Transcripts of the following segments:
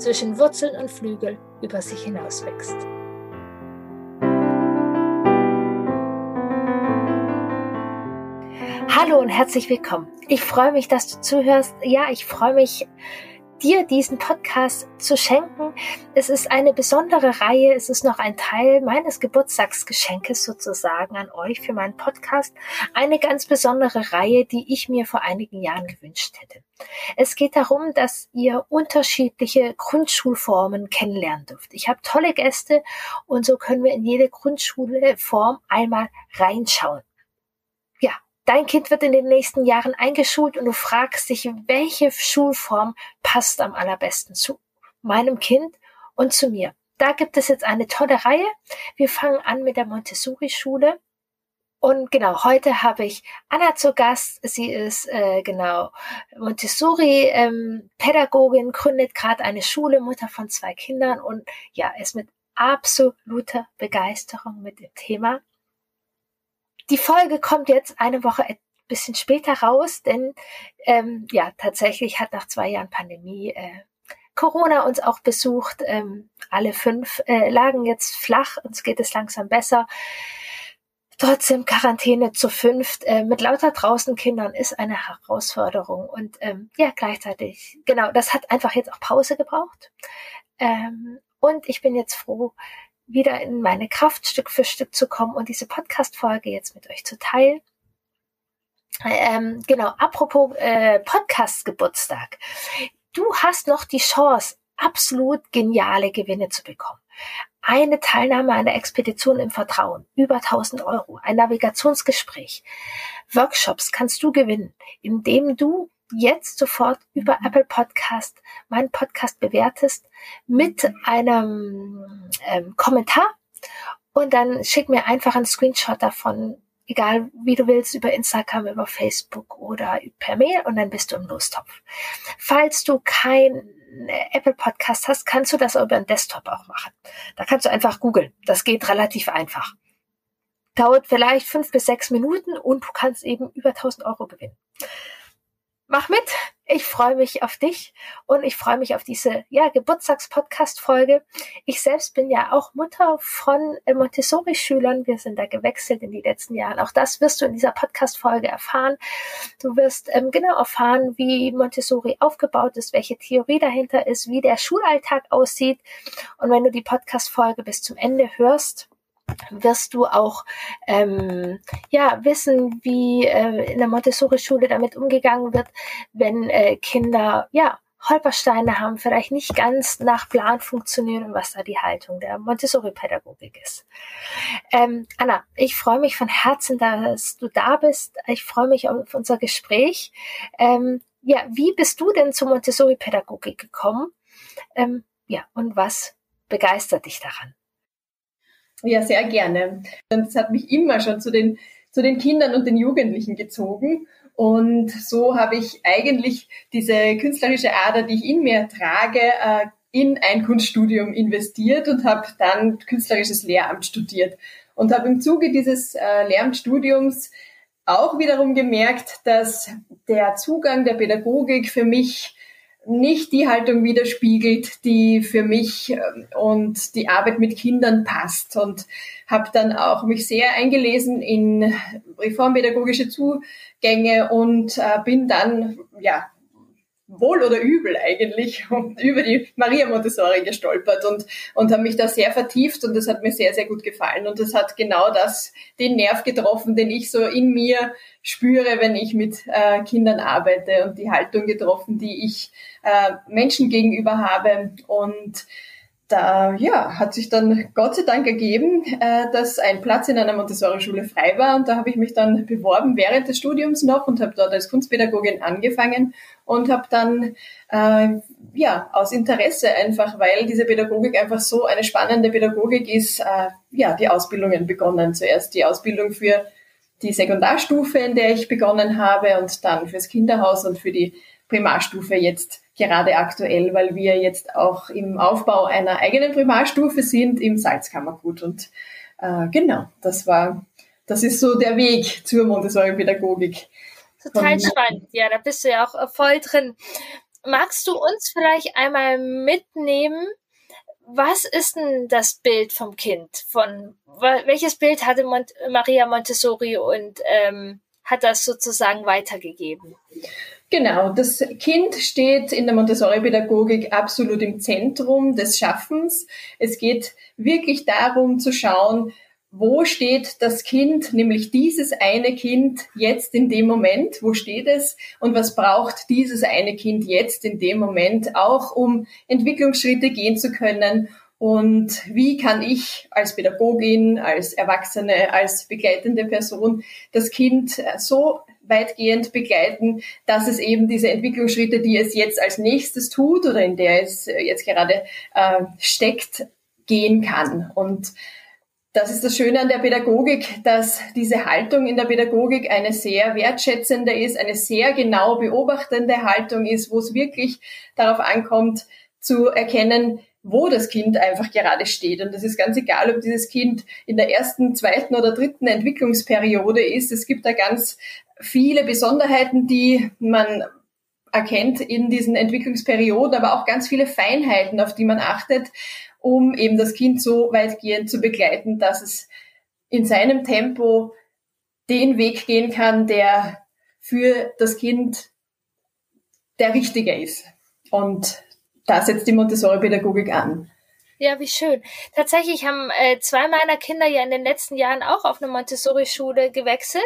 zwischen Wurzeln und Flügel über sich hinaus wächst. Hallo und herzlich willkommen. Ich freue mich, dass du zuhörst. Ja, ich freue mich, dir diesen Podcast zu schenken. Es ist eine besondere Reihe. Es ist noch ein Teil meines Geburtstagsgeschenkes sozusagen an euch für meinen Podcast. Eine ganz besondere Reihe, die ich mir vor einigen Jahren gewünscht hätte. Es geht darum, dass ihr unterschiedliche Grundschulformen kennenlernen dürft. Ich habe tolle Gäste und so können wir in jede Grundschulform einmal reinschauen. Dein Kind wird in den nächsten Jahren eingeschult und du fragst dich, welche Schulform passt am allerbesten zu meinem Kind und zu mir. Da gibt es jetzt eine tolle Reihe. Wir fangen an mit der Montessori-Schule. Und genau, heute habe ich Anna zu Gast. Sie ist äh, genau Montessori-Pädagogin, ähm, gründet gerade eine Schule, Mutter von zwei Kindern und ja, ist mit absoluter Begeisterung mit dem Thema die Folge kommt jetzt eine Woche ein bisschen später raus, denn ähm, ja, tatsächlich hat nach zwei Jahren Pandemie äh, Corona uns auch besucht. Ähm, alle fünf äh, lagen jetzt flach, uns geht es langsam besser. Trotzdem Quarantäne zu fünft äh, mit lauter draußen Kindern ist eine Herausforderung und ähm, ja gleichzeitig genau das hat einfach jetzt auch Pause gebraucht ähm, und ich bin jetzt froh, wieder in meine Kraft Stück für Stück zu kommen und diese Podcast-Folge jetzt mit euch zu teilen. Ähm, genau, apropos äh, Podcast-Geburtstag. Du hast noch die Chance, absolut geniale Gewinne zu bekommen. Eine Teilnahme an der Expedition im Vertrauen, über 1000 Euro, ein Navigationsgespräch, Workshops kannst du gewinnen, indem du jetzt sofort über Apple Podcast meinen Podcast bewertest mit einem ähm, Kommentar und dann schick mir einfach einen Screenshot davon, egal wie du willst, über Instagram, über Facebook oder per Mail und dann bist du im Lostopf. Falls du kein Apple Podcast hast, kannst du das über einen Desktop auch machen. Da kannst du einfach googeln. Das geht relativ einfach. Dauert vielleicht fünf bis sechs Minuten und du kannst eben über 1000 Euro gewinnen mach mit. Ich freue mich auf dich und ich freue mich auf diese ja, Geburtstagspodcast-Folge. Ich selbst bin ja auch Mutter von äh, Montessori-Schülern. Wir sind da gewechselt in die letzten Jahren. Auch das wirst du in dieser Podcast-Folge erfahren. Du wirst ähm, genau erfahren, wie Montessori aufgebaut ist, welche Theorie dahinter ist, wie der Schulalltag aussieht. Und wenn du die Podcast-Folge bis zum Ende hörst, wirst du auch ähm, ja wissen, wie äh, in der Montessori-Schule damit umgegangen wird, wenn äh, Kinder ja Holpersteine haben, vielleicht nicht ganz nach Plan funktionieren und was da die Haltung der Montessori-Pädagogik ist. Ähm, Anna, ich freue mich von Herzen, dass du da bist. Ich freue mich auf unser Gespräch. Ähm, ja, wie bist du denn zur Montessori-Pädagogik gekommen? Ähm, ja, und was begeistert dich daran? Ja, sehr gerne. Es hat mich immer schon zu den, zu den Kindern und den Jugendlichen gezogen. Und so habe ich eigentlich diese künstlerische Ader, die ich in mir trage, äh, in ein Kunststudium investiert und habe dann künstlerisches Lehramt studiert. Und habe im Zuge dieses äh, Lehramtsstudiums auch wiederum gemerkt, dass der Zugang der Pädagogik für mich nicht die Haltung widerspiegelt, die für mich ähm, und die Arbeit mit Kindern passt. Und habe dann auch mich sehr eingelesen in reformpädagogische Zugänge und äh, bin dann ja wohl oder übel eigentlich über die Maria Montessori gestolpert und, und habe mich da sehr vertieft und das hat mir sehr, sehr gut gefallen. Und das hat genau das, den Nerv getroffen, den ich so in mir spüre, wenn ich mit äh, Kindern arbeite und die Haltung getroffen, die ich äh, Menschen gegenüber habe. Und da ja, hat sich dann Gott sei Dank ergeben, äh, dass ein Platz in einer Montessori-Schule frei war. Und da habe ich mich dann beworben während des Studiums noch und habe dort als Kunstpädagogin angefangen und habe dann äh, ja, aus Interesse einfach, weil diese Pädagogik einfach so eine spannende Pädagogik ist, äh, ja, die Ausbildungen begonnen. Zuerst die Ausbildung für die Sekundarstufe, in der ich begonnen habe und dann fürs Kinderhaus und für die Primarstufe jetzt gerade aktuell, weil wir jetzt auch im Aufbau einer eigenen Primarstufe sind im Salzkammergut. Und äh, genau, das war, das ist so der Weg zur Montessori-Pädagogik. Total Von, spannend. Ja, da bist du ja auch voll drin. Magst du uns vielleicht einmal mitnehmen? Was ist denn das Bild vom Kind? Von welches Bild hatte Mont Maria Montessori und ähm, hat das sozusagen weitergegeben? Genau, das Kind steht in der Montessori-Pädagogik absolut im Zentrum des Schaffens. Es geht wirklich darum zu schauen, wo steht das Kind, nämlich dieses eine Kind jetzt in dem Moment, wo steht es und was braucht dieses eine Kind jetzt in dem Moment auch, um Entwicklungsschritte gehen zu können und wie kann ich als Pädagogin, als Erwachsene, als begleitende Person das Kind so weitgehend begleiten, dass es eben diese Entwicklungsschritte, die es jetzt als nächstes tut oder in der es jetzt gerade äh, steckt, gehen kann. Und das ist das Schöne an der Pädagogik, dass diese Haltung in der Pädagogik eine sehr wertschätzende ist, eine sehr genau beobachtende Haltung ist, wo es wirklich darauf ankommt, zu erkennen, wo das Kind einfach gerade steht. Und das ist ganz egal, ob dieses Kind in der ersten, zweiten oder dritten Entwicklungsperiode ist. Es gibt da ganz viele Besonderheiten, die man erkennt in diesen Entwicklungsperioden, aber auch ganz viele Feinheiten, auf die man achtet, um eben das Kind so weitgehend zu begleiten, dass es in seinem Tempo den Weg gehen kann, der für das Kind der richtige ist. Und da setzt die Montessori-Pädagogik an. Ja, wie schön. Tatsächlich haben äh, zwei meiner Kinder ja in den letzten Jahren auch auf eine Montessori-Schule gewechselt.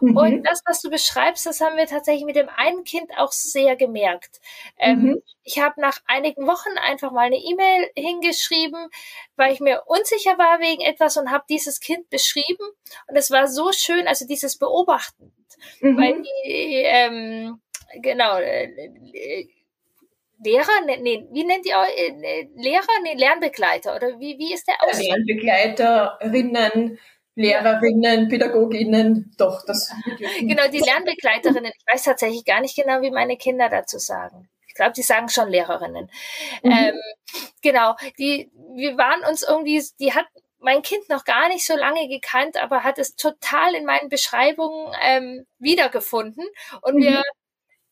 Mhm. Und das, was du beschreibst, das haben wir tatsächlich mit dem einen Kind auch sehr gemerkt. Ähm, mhm. Ich habe nach einigen Wochen einfach mal eine E-Mail hingeschrieben, weil ich mir unsicher war wegen etwas und habe dieses Kind beschrieben. Und es war so schön, also dieses Beobachten. Mhm. Weil die, ähm, genau, äh, Lehrer, nee, nee, wie nennt ihr äh, Lehrer? Nee, Lernbegleiter oder wie, wie ist der aus? Lernbegleiterinnen, Lehrerinnen, Pädagoginnen, doch, das. genau, die Lernbegleiterinnen. Ich weiß tatsächlich gar nicht genau, wie meine Kinder dazu sagen. Ich glaube, die sagen schon Lehrerinnen. Mhm. Ähm, genau, die, wir waren uns irgendwie, die hat mein Kind noch gar nicht so lange gekannt, aber hat es total in meinen Beschreibungen ähm, wiedergefunden. Und mhm. wir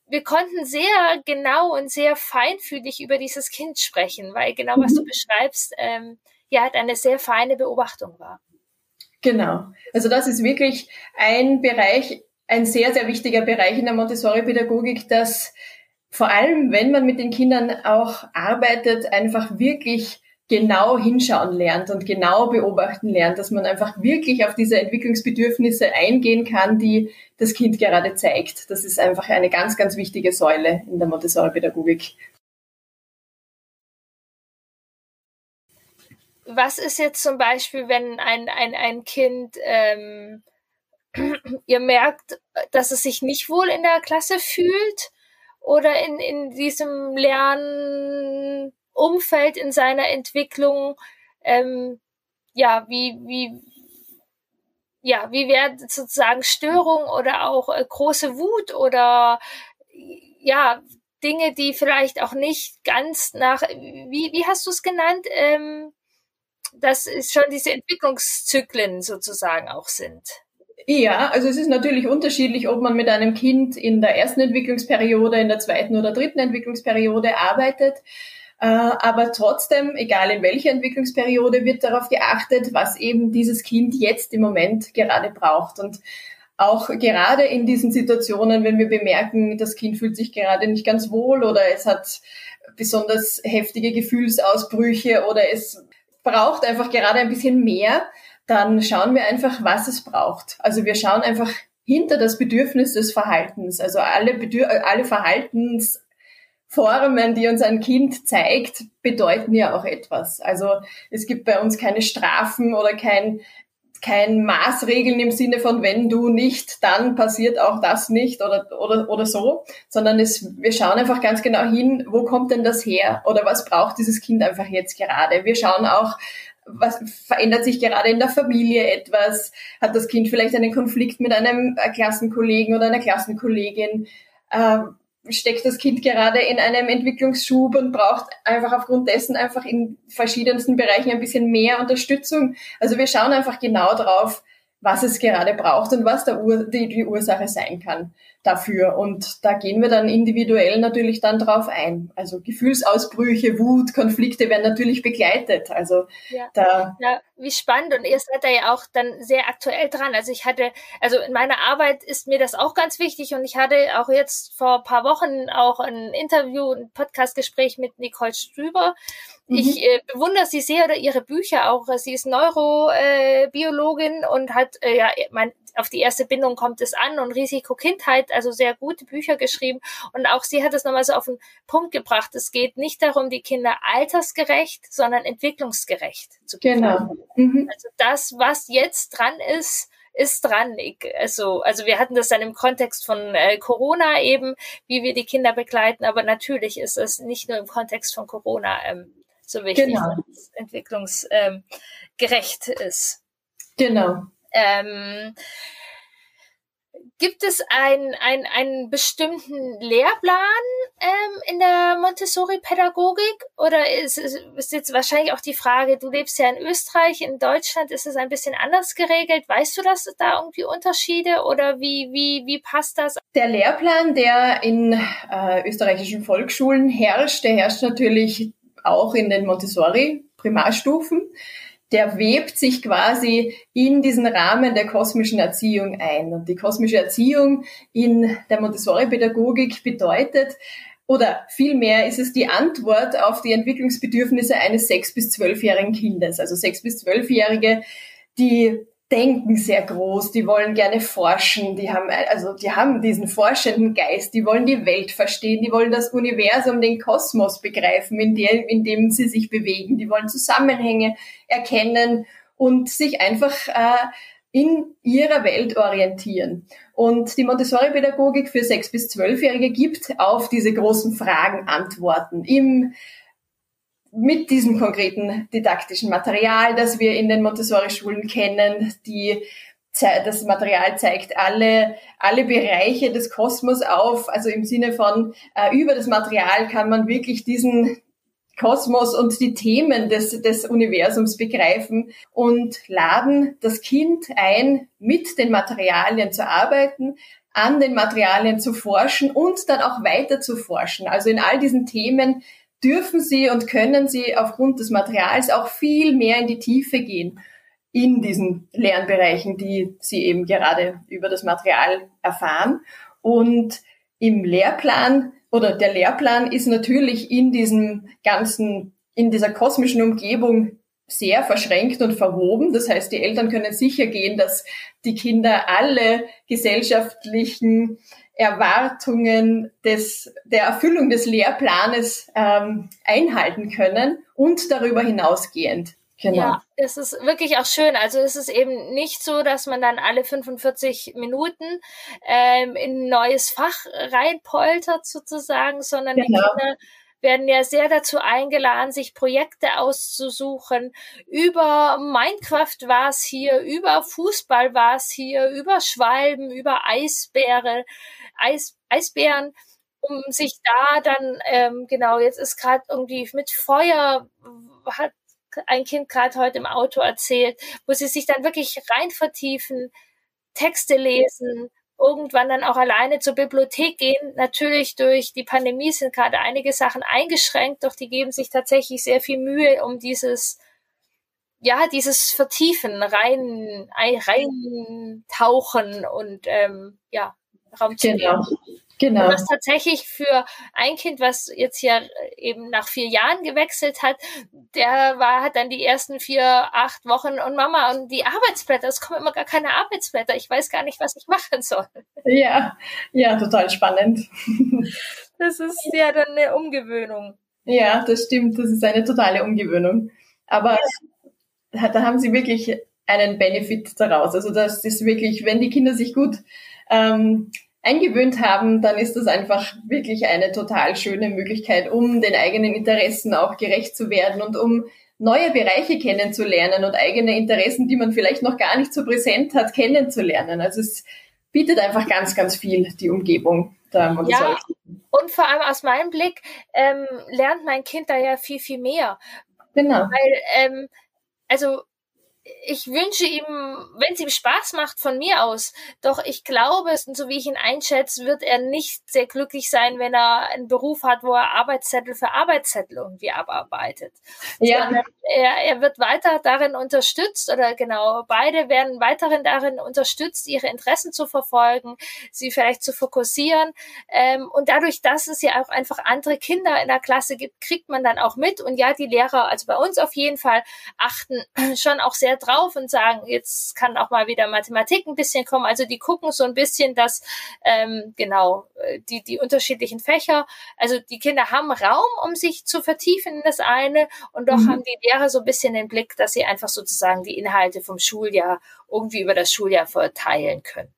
wir konnten sehr genau und sehr feinfühlig über dieses Kind sprechen, weil genau was du mhm. beschreibst, ähm, ja, halt eine sehr feine Beobachtung war. Genau. Also das ist wirklich ein Bereich, ein sehr, sehr wichtiger Bereich in der Montessori-Pädagogik, dass vor allem, wenn man mit den Kindern auch arbeitet, einfach wirklich genau hinschauen lernt und genau beobachten lernt, dass man einfach wirklich auf diese Entwicklungsbedürfnisse eingehen kann, die das Kind gerade zeigt. Das ist einfach eine ganz, ganz wichtige Säule in der Montessori-Pädagogik. Was ist jetzt zum Beispiel, wenn ein, ein, ein Kind, ähm, ihr merkt, dass es sich nicht wohl in der Klasse fühlt oder in, in diesem Lernen Umfeld in seiner Entwicklung, ähm, ja, wie, wie, ja, wie werden sozusagen Störungen oder auch äh, große Wut oder ja, Dinge, die vielleicht auch nicht ganz nach, wie, wie hast du es genannt? Ähm, dass es schon diese Entwicklungszyklen sozusagen auch sind. Ja, also es ist natürlich unterschiedlich, ob man mit einem Kind in der ersten Entwicklungsperiode, in der zweiten oder dritten Entwicklungsperiode arbeitet. Äh, aber trotzdem, egal in welcher Entwicklungsperiode, wird darauf geachtet, was eben dieses Kind jetzt im Moment gerade braucht. Und auch gerade in diesen Situationen, wenn wir bemerken, das Kind fühlt sich gerade nicht ganz wohl oder es hat besonders heftige Gefühlsausbrüche oder es braucht einfach gerade ein bisschen mehr, dann schauen wir einfach, was es braucht. Also wir schauen einfach hinter das Bedürfnis des Verhaltens. Also alle, Bedür alle Verhaltens Formen, die uns ein Kind zeigt, bedeuten ja auch etwas. Also es gibt bei uns keine Strafen oder kein kein Maßregeln im Sinne von, wenn du nicht, dann passiert auch das nicht oder, oder, oder so, sondern es, wir schauen einfach ganz genau hin, wo kommt denn das her oder was braucht dieses Kind einfach jetzt gerade. Wir schauen auch, was verändert sich gerade in der Familie etwas? Hat das Kind vielleicht einen Konflikt mit einem Klassenkollegen oder einer Klassenkollegin? Ähm, steckt das Kind gerade in einem Entwicklungsschub und braucht einfach aufgrund dessen einfach in verschiedensten Bereichen ein bisschen mehr Unterstützung. Also wir schauen einfach genau drauf, was es gerade braucht und was die, die Ursache sein kann dafür. Und da gehen wir dann individuell natürlich dann drauf ein. Also Gefühlsausbrüche, Wut, Konflikte werden natürlich begleitet. Also ja. da. Ja, wie spannend. Und ihr seid da ja auch dann sehr aktuell dran. Also ich hatte, also in meiner Arbeit ist mir das auch ganz wichtig und ich hatte auch jetzt vor paar Wochen auch ein Interview, ein Podcastgespräch mit Nicole Strüber. Mhm. Ich äh, bewundere sie sehr oder ihre Bücher auch. Sie ist Neurobiologin äh, und hat äh, ja mein auf die erste Bindung kommt es an und Risiko Kindheit, also sehr gute Bücher geschrieben. Und auch sie hat es nochmal so auf den Punkt gebracht. Es geht nicht darum, die Kinder altersgerecht, sondern entwicklungsgerecht zu Genau. Mhm. Also das, was jetzt dran ist, ist dran. Ich, also, also wir hatten das dann im Kontext von äh, Corona eben, wie wir die Kinder begleiten, aber natürlich ist es nicht nur im Kontext von Corona ähm, so wichtig, genau. dass es entwicklungsgerecht ähm, ist. Genau. Ähm, gibt es ein, ein, einen bestimmten Lehrplan ähm, in der Montessori-Pädagogik? Oder ist, ist jetzt wahrscheinlich auch die Frage, du lebst ja in Österreich, in Deutschland ist es ein bisschen anders geregelt. Weißt du, dass da irgendwie Unterschiede oder wie, wie, wie passt das? Der Lehrplan, der in äh, österreichischen Volksschulen herrscht, der herrscht natürlich auch in den Montessori-Primarstufen der webt sich quasi in diesen Rahmen der kosmischen Erziehung ein. Und die kosmische Erziehung in der Montessori-Pädagogik bedeutet, oder vielmehr ist es die Antwort auf die Entwicklungsbedürfnisse eines sechs- bis zwölfjährigen Kindes. Also sechs- bis zwölfjährige, die denken sehr groß, die wollen gerne forschen, die haben, also, die haben diesen forschenden Geist, die wollen die Welt verstehen, die wollen das Universum, den Kosmos begreifen, in dem, in dem sie sich bewegen, die wollen Zusammenhänge erkennen und sich einfach äh, in ihrer Welt orientieren. Und die Montessori-Pädagogik für sechs bis zwölfjährige gibt auf diese großen Fragen Antworten im mit diesem konkreten didaktischen Material, das wir in den Montessori-Schulen kennen, die das Material zeigt alle, alle Bereiche des Kosmos auf, also im Sinne von, äh, über das Material kann man wirklich diesen Kosmos und die Themen des, des Universums begreifen und laden das Kind ein, mit den Materialien zu arbeiten, an den Materialien zu forschen und dann auch weiter zu forschen. Also in all diesen Themen dürfen sie und können sie aufgrund des Materials auch viel mehr in die Tiefe gehen in diesen Lernbereichen, die sie eben gerade über das Material erfahren. Und im Lehrplan oder der Lehrplan ist natürlich in diesem ganzen, in dieser kosmischen Umgebung sehr verschränkt und verwoben. Das heißt, die Eltern können sicher gehen, dass die Kinder alle gesellschaftlichen Erwartungen des, der Erfüllung des Lehrplanes ähm, einhalten können und darüber hinausgehend. Genau. Ja, es ist wirklich auch schön. Also es ist eben nicht so, dass man dann alle 45 Minuten ähm, in ein neues Fach reinpoltert sozusagen, sondern genau. die Kinder werden ja sehr dazu eingeladen, sich Projekte auszusuchen. Über Minecraft war es hier, über Fußball war es hier, über Schwalben, über Eisbären, Eis, Eisbären, um sich da dann, ähm, genau, jetzt ist gerade irgendwie mit Feuer, hat ein Kind gerade heute im Auto erzählt, wo sie sich dann wirklich rein vertiefen, Texte lesen, irgendwann dann auch alleine zur Bibliothek gehen. Natürlich durch die Pandemie sind gerade einige Sachen eingeschränkt, doch die geben sich tatsächlich sehr viel Mühe, um dieses ja, dieses Vertiefen, rein, rein tauchen und ähm, ja, Raum zu genau. Genau. Und das tatsächlich für ein Kind, was jetzt hier eben nach vier Jahren gewechselt hat, der war, hat dann die ersten vier, acht Wochen und Mama und die Arbeitsblätter, es kommen immer gar keine Arbeitsblätter. Ich weiß gar nicht, was ich machen soll. Ja, ja, total spannend. Das ist ja dann eine Umgewöhnung. Ja, das stimmt. Das ist eine totale Umgewöhnung. Aber ja. da haben Sie wirklich einen Benefit daraus. Also das ist wirklich, wenn die Kinder sich gut ähm, eingewöhnt haben, dann ist das einfach wirklich eine total schöne Möglichkeit, um den eigenen Interessen auch gerecht zu werden und um neue Bereiche kennenzulernen und eigene Interessen, die man vielleicht noch gar nicht so präsent hat, kennenzulernen. Also es bietet einfach ganz, ganz viel die Umgebung. Ja, und vor allem aus meinem Blick ähm, lernt mein Kind da ja viel, viel mehr. Genau. Weil, ähm, also ich wünsche ihm, wenn es ihm Spaß macht, von mir aus. Doch ich glaube, so wie ich ihn einschätze, wird er nicht sehr glücklich sein, wenn er einen Beruf hat, wo er Arbeitszettel für Arbeitszettel irgendwie abarbeitet. Ja. Er, er wird weiter darin unterstützt oder genau, beide werden weiterhin darin unterstützt, ihre Interessen zu verfolgen, sie vielleicht zu fokussieren. Ähm, und dadurch, dass es ja auch einfach andere Kinder in der Klasse gibt, kriegt man dann auch mit. Und ja, die Lehrer, also bei uns auf jeden Fall, achten schon auch sehr drauf und sagen, jetzt kann auch mal wieder Mathematik ein bisschen kommen. Also die gucken so ein bisschen, dass ähm, genau äh, die die unterschiedlichen Fächer, also die Kinder haben Raum, um sich zu vertiefen in das eine und doch mhm. haben die Lehrer so ein bisschen den Blick, dass sie einfach sozusagen die Inhalte vom Schuljahr irgendwie über das Schuljahr verteilen können.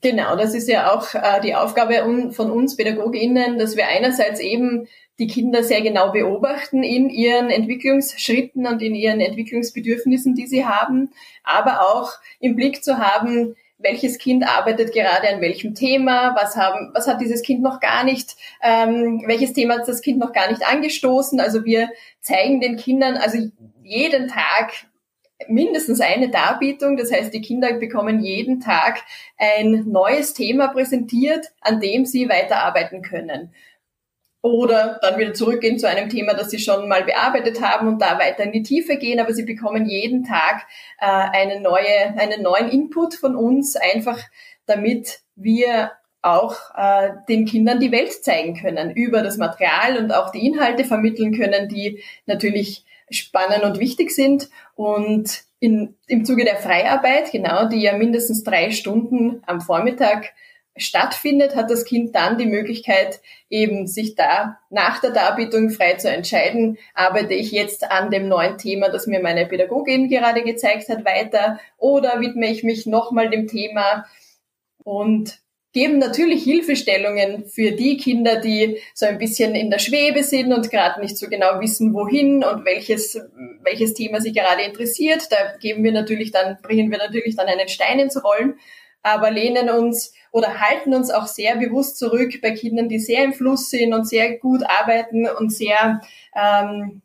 Genau, das ist ja auch äh, die Aufgabe von uns PädagogInnen, dass wir einerseits eben die Kinder sehr genau beobachten in ihren Entwicklungsschritten und in ihren Entwicklungsbedürfnissen, die sie haben, aber auch im Blick zu haben, welches Kind arbeitet gerade an welchem Thema, was haben, was hat dieses Kind noch gar nicht, ähm, welches Thema hat das Kind noch gar nicht angestoßen. Also wir zeigen den Kindern also jeden Tag mindestens eine Darbietung. Das heißt, die Kinder bekommen jeden Tag ein neues Thema präsentiert, an dem sie weiterarbeiten können oder dann wieder zurückgehen zu einem Thema, das sie schon mal bearbeitet haben und da weiter in die Tiefe gehen. Aber sie bekommen jeden Tag äh, eine neue, einen neuen Input von uns, einfach damit wir auch äh, den Kindern die Welt zeigen können über das Material und auch die Inhalte vermitteln können, die natürlich spannend und wichtig sind. Und in, im Zuge der Freiarbeit, genau, die ja mindestens drei Stunden am Vormittag stattfindet, hat das Kind dann die Möglichkeit, eben sich da nach der Darbietung frei zu entscheiden, arbeite ich jetzt an dem neuen Thema, das mir meine Pädagogin gerade gezeigt hat, weiter oder widme ich mich nochmal dem Thema und geben natürlich Hilfestellungen für die Kinder, die so ein bisschen in der Schwebe sind und gerade nicht so genau wissen, wohin und welches, welches Thema sie gerade interessiert. Da geben wir natürlich dann, bringen wir natürlich dann einen Stein ins Rollen, aber lehnen uns oder halten uns auch sehr bewusst zurück bei Kindern, die sehr im Fluss sind und sehr gut arbeiten und sehr, ähm,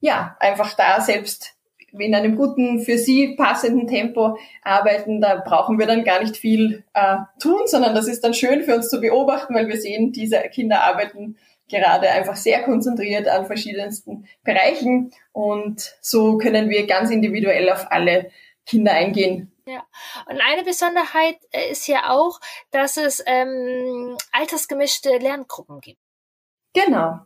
ja, einfach da selbst in einem guten, für sie passenden Tempo arbeiten. Da brauchen wir dann gar nicht viel äh, tun, sondern das ist dann schön für uns zu beobachten, weil wir sehen, diese Kinder arbeiten gerade einfach sehr konzentriert an verschiedensten Bereichen und so können wir ganz individuell auf alle Kinder eingehen, ja, und eine Besonderheit äh, ist ja auch, dass es ähm, altersgemischte Lerngruppen gibt. Genau.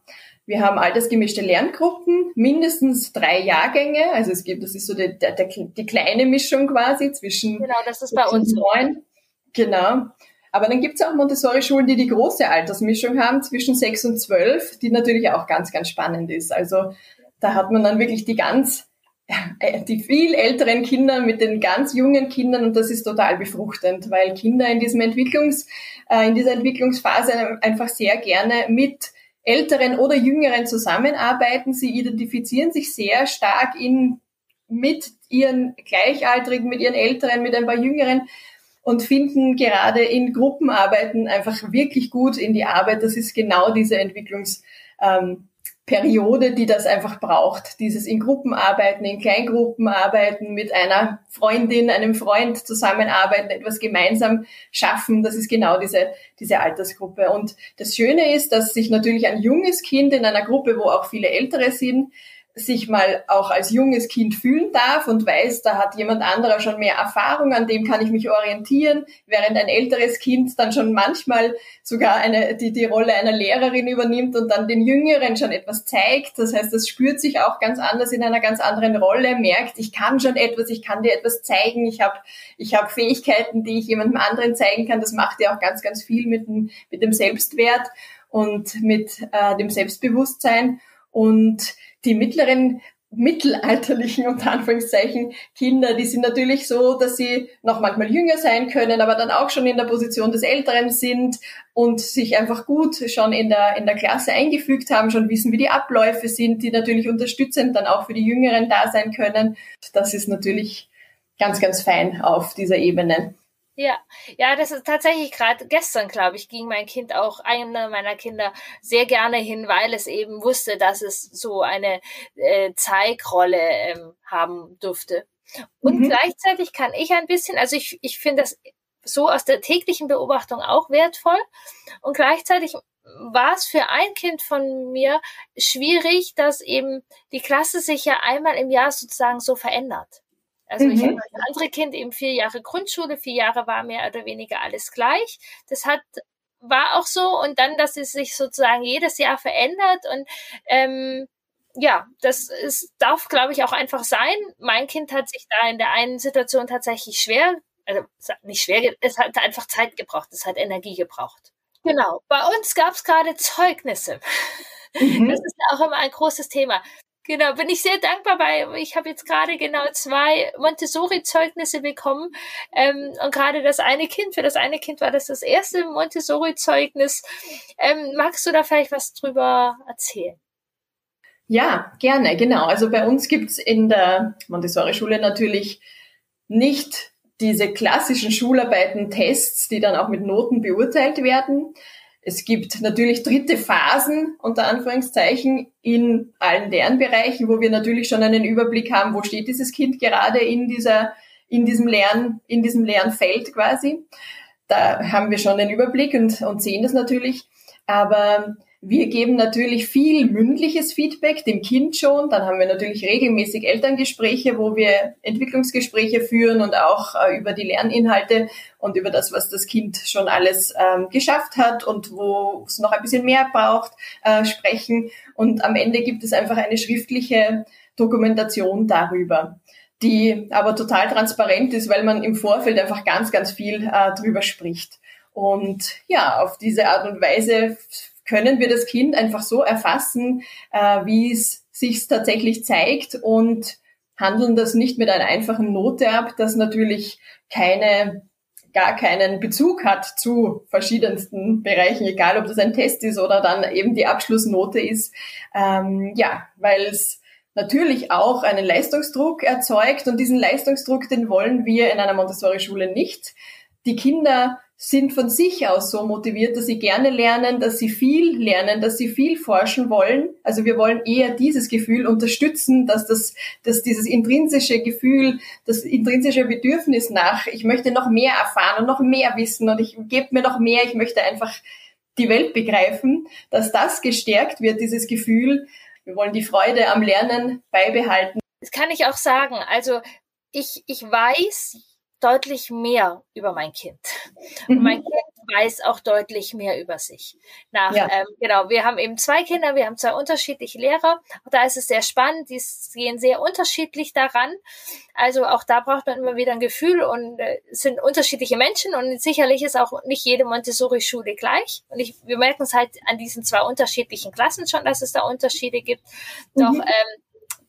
Wir haben altersgemischte Lerngruppen, mindestens drei Jahrgänge. Also es gibt, das ist so die, die, die kleine Mischung quasi zwischen. Genau, das ist bei uns. Neun. Genau. Aber dann gibt es auch Montessori-Schulen, die die große Altersmischung haben zwischen sechs und zwölf, die natürlich auch ganz, ganz spannend ist. Also da hat man dann wirklich die ganz die viel älteren Kinder mit den ganz jungen Kindern und das ist total befruchtend, weil Kinder in diesem Entwicklungs, äh, in dieser Entwicklungsphase einfach sehr gerne mit älteren oder jüngeren zusammenarbeiten. Sie identifizieren sich sehr stark in, mit ihren Gleichaltrigen, mit ihren Älteren, mit ein paar Jüngeren und finden gerade in Gruppenarbeiten einfach wirklich gut in die Arbeit. Das ist genau diese Entwicklungs, ähm, Periode, die das einfach braucht. Dieses in Gruppen arbeiten, in Kleingruppen arbeiten, mit einer Freundin, einem Freund zusammenarbeiten, etwas gemeinsam schaffen. Das ist genau diese, diese Altersgruppe. Und das Schöne ist, dass sich natürlich ein junges Kind in einer Gruppe, wo auch viele Ältere sind, sich mal auch als junges Kind fühlen darf und weiß, da hat jemand anderer schon mehr Erfahrung, an dem kann ich mich orientieren, während ein älteres Kind dann schon manchmal sogar eine, die, die Rolle einer Lehrerin übernimmt und dann den Jüngeren schon etwas zeigt. Das heißt, das spürt sich auch ganz anders in einer ganz anderen Rolle, merkt, ich kann schon etwas, ich kann dir etwas zeigen, ich habe ich hab Fähigkeiten, die ich jemandem anderen zeigen kann. Das macht ja auch ganz, ganz viel mit dem, mit dem Selbstwert und mit äh, dem Selbstbewusstsein. Und die mittleren mittelalterlichen, unter Anführungszeichen, Kinder, die sind natürlich so, dass sie noch manchmal jünger sein können, aber dann auch schon in der Position des Älteren sind und sich einfach gut schon in der, in der Klasse eingefügt haben, schon wissen, wie die Abläufe sind, die natürlich unterstützend dann auch für die Jüngeren da sein können. Das ist natürlich ganz, ganz fein auf dieser Ebene. Ja, ja, das ist tatsächlich gerade gestern, glaube ich, ging mein Kind auch, einer meiner Kinder, sehr gerne hin, weil es eben wusste, dass es so eine äh, Zeigrolle ähm, haben durfte. Und mhm. gleichzeitig kann ich ein bisschen, also ich, ich finde das so aus der täglichen Beobachtung auch wertvoll. Und gleichzeitig war es für ein Kind von mir schwierig, dass eben die Klasse sich ja einmal im Jahr sozusagen so verändert. Also mhm. ich habe das andere Kind eben vier Jahre Grundschule, vier Jahre war mehr oder weniger alles gleich. Das hat war auch so und dann, dass es sich sozusagen jedes Jahr verändert und ähm, ja, das ist, darf, glaube ich, auch einfach sein. Mein Kind hat sich da in der einen Situation tatsächlich schwer, also nicht schwer, es hat einfach Zeit gebraucht, es hat Energie gebraucht. Genau. Bei uns gab es gerade Zeugnisse. Mhm. Das ist ja auch immer ein großes Thema. Genau, bin ich sehr dankbar bei. Ich habe jetzt gerade genau zwei Montessori-Zeugnisse bekommen. Ähm, und gerade das eine Kind, für das eine Kind war das das erste Montessori-Zeugnis. Ähm, magst du da vielleicht was drüber erzählen? Ja, gerne, genau. Also bei uns gibt's in der Montessori-Schule natürlich nicht diese klassischen Schularbeiten, Tests, die dann auch mit Noten beurteilt werden, es gibt natürlich dritte Phasen, unter Anführungszeichen, in allen deren Bereichen, wo wir natürlich schon einen Überblick haben, wo steht dieses Kind gerade in dieser, in diesem Lern, in diesem Lernfeld quasi. Da haben wir schon einen Überblick und, und sehen das natürlich. Aber wir geben natürlich viel mündliches Feedback dem Kind schon. Dann haben wir natürlich regelmäßig Elterngespräche, wo wir Entwicklungsgespräche führen und auch äh, über die Lerninhalte und über das, was das Kind schon alles ähm, geschafft hat und wo es noch ein bisschen mehr braucht, äh, sprechen. Und am Ende gibt es einfach eine schriftliche Dokumentation darüber die aber total transparent ist, weil man im Vorfeld einfach ganz, ganz viel äh, drüber spricht. Und ja, auf diese Art und Weise können wir das Kind einfach so erfassen, äh, wie es sich tatsächlich zeigt und handeln das nicht mit einer einfachen Note ab, das natürlich keine gar keinen Bezug hat zu verschiedensten Bereichen, egal ob das ein Test ist oder dann eben die Abschlussnote ist. Ähm, ja, weil es natürlich auch einen Leistungsdruck erzeugt und diesen Leistungsdruck, den wollen wir in einer Montessori-Schule nicht. Die Kinder sind von sich aus so motiviert, dass sie gerne lernen, dass sie viel lernen, dass sie viel forschen wollen. Also wir wollen eher dieses Gefühl unterstützen, dass das, dass dieses intrinsische Gefühl, das intrinsische Bedürfnis nach, ich möchte noch mehr erfahren und noch mehr wissen und ich gebe mir noch mehr, ich möchte einfach die Welt begreifen, dass das gestärkt wird, dieses Gefühl. Wir wollen die Freude am Lernen beibehalten. Das kann ich auch sagen. Also ich, ich weiß deutlich mehr über mein Kind. Und mein mhm. Kind weiß auch deutlich mehr über sich. Nach, ja. ähm, genau, wir haben eben zwei Kinder, wir haben zwei unterschiedliche Lehrer. Da ist es sehr spannend, die gehen sehr unterschiedlich daran. Also auch da braucht man immer wieder ein Gefühl und äh, sind unterschiedliche Menschen und sicherlich ist auch nicht jede Montessori-Schule gleich. Und ich, wir merken es halt an diesen zwei unterschiedlichen Klassen schon, dass es da Unterschiede gibt. Doch mhm. ähm,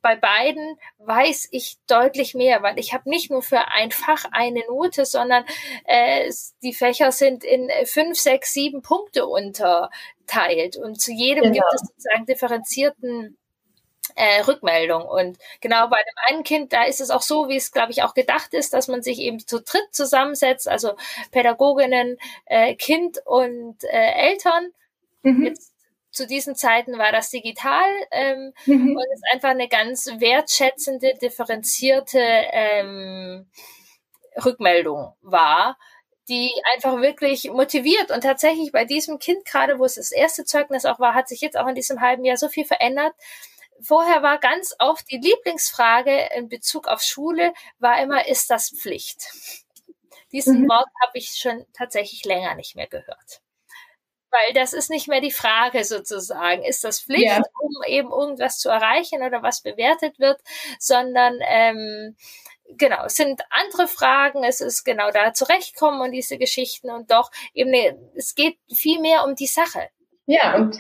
bei beiden weiß ich deutlich mehr, weil ich habe nicht nur für ein Fach eine Note, sondern äh, die Fächer sind in fünf, sechs, sieben Punkte unterteilt und zu jedem genau. gibt es sozusagen differenzierten äh, Rückmeldung. Und genau bei dem einen Kind, da ist es auch so, wie es, glaube ich, auch gedacht ist, dass man sich eben zu dritt zusammensetzt, also Pädagoginnen, äh, Kind und äh, Eltern. Mhm. Jetzt zu diesen Zeiten war das digital ähm, mhm. und ist einfach eine ganz wertschätzende, differenzierte ähm, Rückmeldung war, die einfach wirklich motiviert und tatsächlich bei diesem Kind gerade, wo es das erste Zeugnis auch war, hat sich jetzt auch in diesem halben Jahr so viel verändert. Vorher war ganz oft die Lieblingsfrage in Bezug auf Schule war immer, ist das Pflicht? Diesen mhm. Wort habe ich schon tatsächlich länger nicht mehr gehört weil das ist nicht mehr die Frage sozusagen, ist das Pflicht, ja. um eben irgendwas zu erreichen oder was bewertet wird, sondern ähm, genau, es sind andere Fragen, es ist genau da zurechtkommen und diese Geschichten und doch eben, es geht viel mehr um die Sache. Ja, und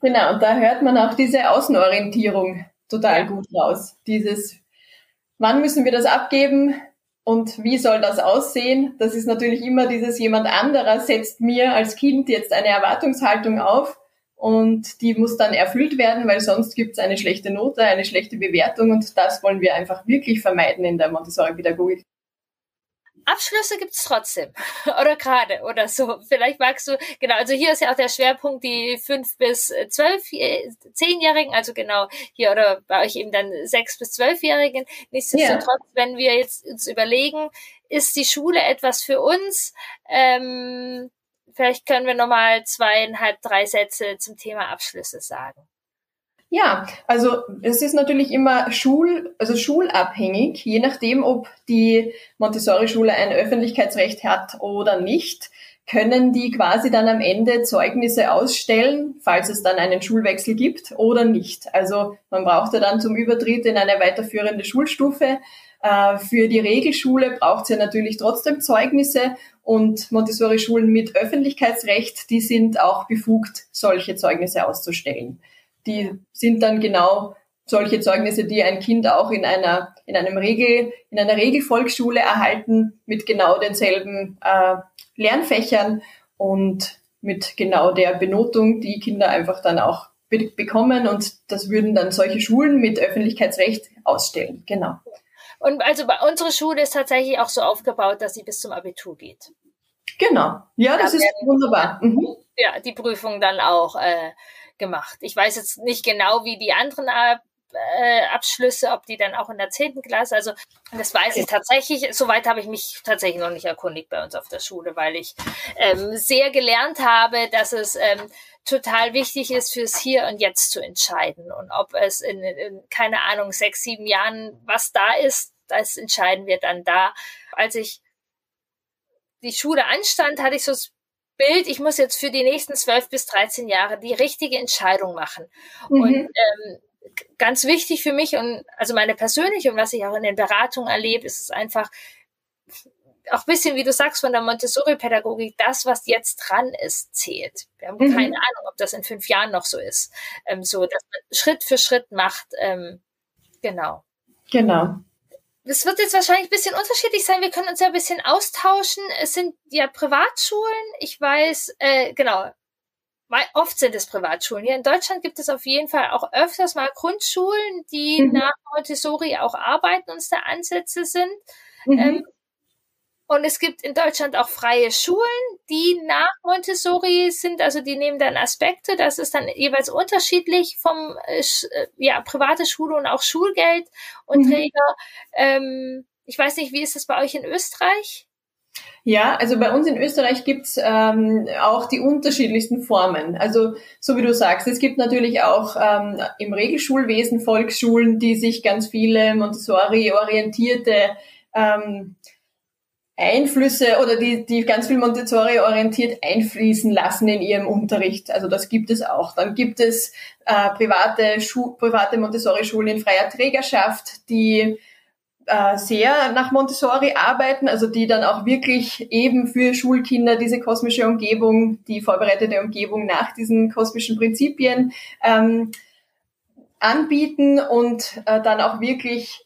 genau, und da hört man auch diese Außenorientierung total ja. gut raus. Dieses, wann müssen wir das abgeben? Und wie soll das aussehen? Das ist natürlich immer dieses jemand anderer setzt mir als Kind jetzt eine Erwartungshaltung auf und die muss dann erfüllt werden, weil sonst gibt es eine schlechte Note, eine schlechte Bewertung und das wollen wir einfach wirklich vermeiden in der Montessori-Pädagogik. Abschlüsse gibt's trotzdem. oder gerade oder so. Vielleicht magst du, genau, also hier ist ja auch der Schwerpunkt die fünf bis zwölf, zehnjährigen, also genau hier oder bei euch eben dann sechs bis zwölfjährigen. Nichtsdestotrotz, ja. wenn wir jetzt uns überlegen, ist die Schule etwas für uns? Ähm, vielleicht können wir nochmal zweieinhalb, drei Sätze zum Thema Abschlüsse sagen. Ja, also es ist natürlich immer Schul, also schulabhängig, je nachdem, ob die Montessori-Schule ein Öffentlichkeitsrecht hat oder nicht, können die quasi dann am Ende Zeugnisse ausstellen, falls es dann einen Schulwechsel gibt oder nicht. Also man braucht ja dann zum Übertritt in eine weiterführende Schulstufe. Äh, für die Regelschule braucht es ja natürlich trotzdem Zeugnisse und Montessori-Schulen mit Öffentlichkeitsrecht, die sind auch befugt, solche Zeugnisse auszustellen die sind dann genau solche Zeugnisse, die ein Kind auch in einer in einem Regel in einer Regelvolksschule erhalten mit genau denselben äh, Lernfächern und mit genau der Benotung, die Kinder einfach dann auch be bekommen und das würden dann solche Schulen mit Öffentlichkeitsrecht ausstellen. Genau. Und also bei unserer Schule ist tatsächlich auch so aufgebaut, dass sie bis zum Abitur geht. Genau. Ja, das da ist wunderbar. Mhm. Ja, die Prüfung dann auch äh, gemacht. Ich weiß jetzt nicht genau, wie die anderen äh, Abschlüsse, ob die dann auch in der zehnten Klasse, also das weiß ich tatsächlich, soweit habe ich mich tatsächlich noch nicht erkundigt bei uns auf der Schule, weil ich ähm, sehr gelernt habe, dass es ähm, total wichtig ist, fürs Hier und Jetzt zu entscheiden. Und ob es in, in, keine Ahnung, sechs, sieben Jahren, was da ist, das entscheiden wir dann da. Als ich die Schule anstand, hatte ich so das Bild, ich muss jetzt für die nächsten zwölf bis 13 Jahre die richtige Entscheidung machen. Mhm. Und ähm, ganz wichtig für mich und also meine persönliche und was ich auch in den Beratungen erlebe, ist es einfach auch ein bisschen, wie du sagst, von der Montessori-Pädagogik, das, was jetzt dran ist, zählt. Wir haben mhm. keine Ahnung, ob das in fünf Jahren noch so ist. Ähm, so, dass man Schritt für Schritt macht. Ähm, genau. Genau das wird jetzt wahrscheinlich ein bisschen unterschiedlich sein. Wir können uns ja ein bisschen austauschen. Es sind ja Privatschulen. Ich weiß, äh, genau, weil oft sind es Privatschulen. Hier in Deutschland gibt es auf jeden Fall auch öfters mal Grundschulen, die mhm. nach Montessori auch arbeiten und es da Ansätze sind. Mhm. Ähm, und es gibt in Deutschland auch freie Schulen, die nach Montessori sind, also die nehmen dann Aspekte, das ist dann jeweils unterschiedlich vom äh, äh ja, private Schule und auch Schulgeld und mhm. Träger. Ähm, ich weiß nicht, wie ist das bei euch in Österreich? Ja, also bei uns in Österreich gibt's ähm, auch die unterschiedlichsten Formen. Also so wie du sagst, es gibt natürlich auch ähm, im Regelschulwesen Volksschulen, die sich ganz viele Montessori-orientierte ähm, Einflüsse oder die, die ganz viel Montessori orientiert einfließen lassen in ihrem Unterricht. Also das gibt es auch. Dann gibt es äh, private, Schu private Montessori-Schulen in freier Trägerschaft, die äh, sehr nach Montessori arbeiten, also die dann auch wirklich eben für Schulkinder diese kosmische Umgebung, die vorbereitete Umgebung nach diesen kosmischen Prinzipien ähm, anbieten und äh, dann auch wirklich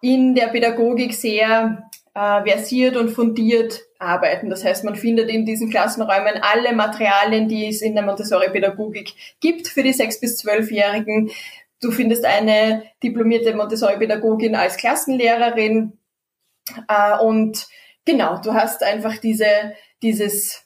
in der Pädagogik sehr äh, versiert und fundiert arbeiten. Das heißt, man findet in diesen Klassenräumen alle Materialien, die es in der Montessori-Pädagogik gibt für die sechs bis zwölfjährigen. Du findest eine diplomierte Montessori-Pädagogin als Klassenlehrerin äh, und genau, du hast einfach diese, dieses,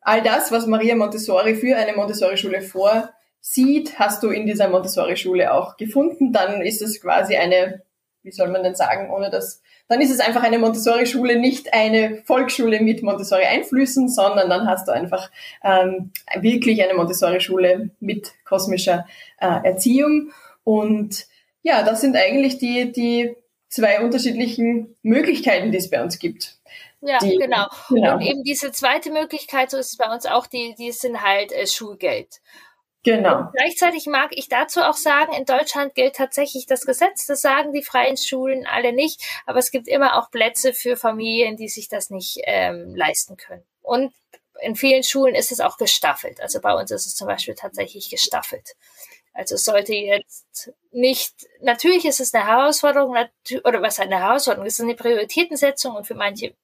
all das, was Maria Montessori für eine Montessori-Schule vorsieht, hast du in dieser Montessori-Schule auch gefunden. Dann ist es quasi eine, wie soll man denn sagen, ohne dass dann ist es einfach eine Montessori-Schule, nicht eine Volksschule mit Montessori-Einflüssen, sondern dann hast du einfach ähm, wirklich eine Montessori-Schule mit kosmischer äh, Erziehung. Und ja, das sind eigentlich die, die zwei unterschiedlichen Möglichkeiten, die es bei uns gibt. Ja, die, genau. genau. Und eben diese zweite Möglichkeit, so ist es bei uns auch, die, die sind halt äh, Schulgeld. Genau. Gleichzeitig mag ich dazu auch sagen, in Deutschland gilt tatsächlich das Gesetz. Das sagen die freien Schulen alle nicht. Aber es gibt immer auch Plätze für Familien, die sich das nicht ähm, leisten können. Und in vielen Schulen ist es auch gestaffelt. Also bei uns ist es zum Beispiel tatsächlich gestaffelt. Also es sollte jetzt nicht, natürlich ist es eine Herausforderung, oder was eine Herausforderung, es ist eine Prioritätensetzung und für manche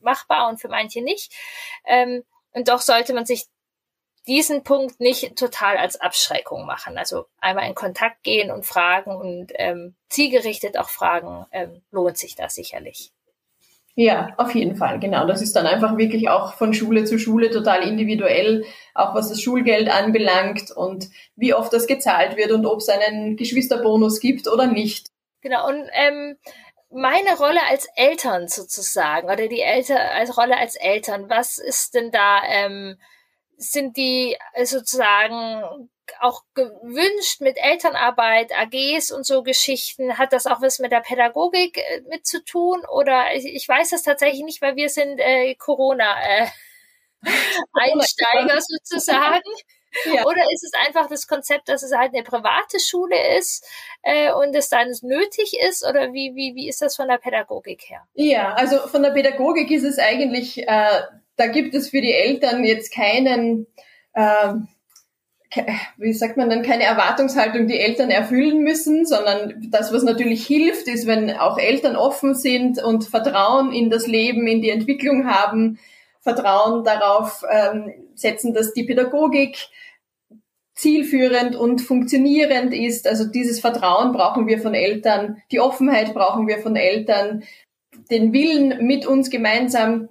machbar und für manche nicht. Ähm, und doch sollte man sich diesen Punkt nicht total als Abschreckung machen. Also einmal in Kontakt gehen und fragen und ähm, zielgerichtet auch fragen, ähm, lohnt sich das sicherlich. Ja, auf jeden Fall, genau. Das ist dann einfach wirklich auch von Schule zu Schule total individuell, auch was das Schulgeld anbelangt und wie oft das gezahlt wird und ob es einen Geschwisterbonus gibt oder nicht. Genau, und ähm, meine Rolle als Eltern sozusagen oder die Eltern als Rolle als Eltern, was ist denn da, ähm, sind die sozusagen auch gewünscht mit Elternarbeit, AGs und so Geschichten? Hat das auch was mit der Pädagogik äh, mit zu tun? Oder ich, ich weiß das tatsächlich nicht, weil wir sind äh, Corona äh, Einsteiger sozusagen. Ja. Oder ist es einfach das Konzept, dass es halt eine private Schule ist äh, und es dann nötig ist? Oder wie, wie, wie ist das von der Pädagogik her? Ja, also von der Pädagogik ist es eigentlich, äh, da gibt es für die Eltern jetzt keinen, äh, wie sagt man dann, keine Erwartungshaltung, die Eltern erfüllen müssen, sondern das, was natürlich hilft, ist, wenn auch Eltern offen sind und Vertrauen in das Leben, in die Entwicklung haben, Vertrauen darauf ähm, setzen, dass die Pädagogik zielführend und funktionierend ist. Also dieses Vertrauen brauchen wir von Eltern, die Offenheit brauchen wir von Eltern, den Willen mit uns gemeinsam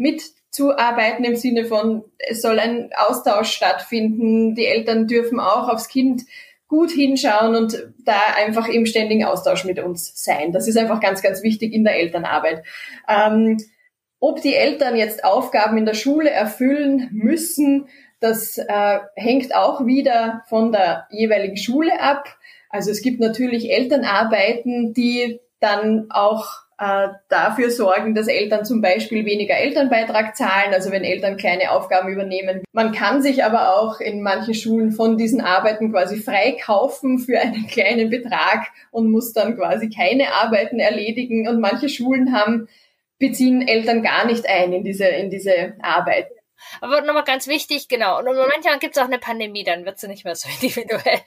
mitzuarbeiten im Sinne von, es soll ein Austausch stattfinden, die Eltern dürfen auch aufs Kind gut hinschauen und da einfach im ständigen Austausch mit uns sein. Das ist einfach ganz, ganz wichtig in der Elternarbeit. Ähm, ob die Eltern jetzt Aufgaben in der Schule erfüllen müssen, das äh, hängt auch wieder von der jeweiligen Schule ab. Also es gibt natürlich Elternarbeiten, die dann auch äh, dafür sorgen, dass Eltern zum Beispiel weniger Elternbeitrag zahlen, also wenn Eltern kleine Aufgaben übernehmen. Man kann sich aber auch in manchen Schulen von diesen Arbeiten quasi freikaufen für einen kleinen Betrag und muss dann quasi keine Arbeiten erledigen. Und manche Schulen haben beziehen Eltern gar nicht ein in diese, in diese Arbeit. Aber nochmal ganz wichtig, genau. Und manchmal gibt es auch eine Pandemie, dann wird sie nicht mehr so individuell.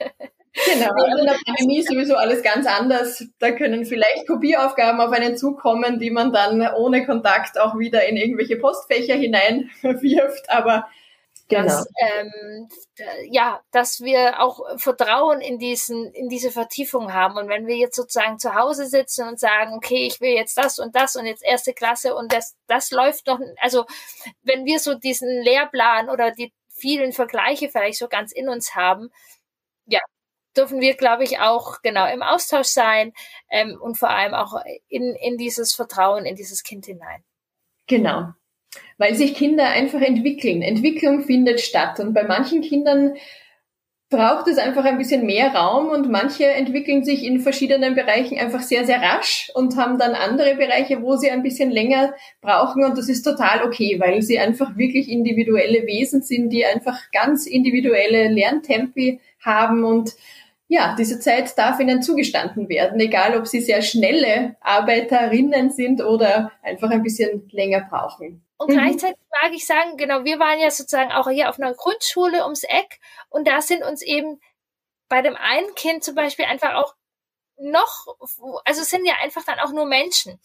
Genau, also in der Pandemie ist sowieso alles ganz anders. Da können vielleicht Kopieaufgaben auf einen zukommen, die man dann ohne Kontakt auch wieder in irgendwelche Postfächer hineinwirft. Aber Genau. Dass, ähm, ja, dass wir auch Vertrauen in diesen, in diese Vertiefung haben. Und wenn wir jetzt sozusagen zu Hause sitzen und sagen, okay, ich will jetzt das und das und jetzt erste Klasse und das, das läuft noch, also wenn wir so diesen Lehrplan oder die vielen Vergleiche vielleicht so ganz in uns haben, ja, dürfen wir, glaube ich, auch genau im Austausch sein ähm, und vor allem auch in, in dieses Vertrauen, in dieses Kind hinein. Genau weil sich Kinder einfach entwickeln. Entwicklung findet statt und bei manchen Kindern braucht es einfach ein bisschen mehr Raum und manche entwickeln sich in verschiedenen Bereichen einfach sehr, sehr rasch und haben dann andere Bereiche, wo sie ein bisschen länger brauchen und das ist total okay, weil sie einfach wirklich individuelle Wesen sind, die einfach ganz individuelle Lerntempi haben und ja, diese Zeit darf ihnen zugestanden werden, egal ob sie sehr schnelle Arbeiterinnen sind oder einfach ein bisschen länger brauchen. Und mhm. gleichzeitig mag ich sagen, genau, wir waren ja sozusagen auch hier auf einer Grundschule ums Eck und da sind uns eben bei dem einen Kind zum Beispiel einfach auch noch, also sind ja einfach dann auch nur Menschen.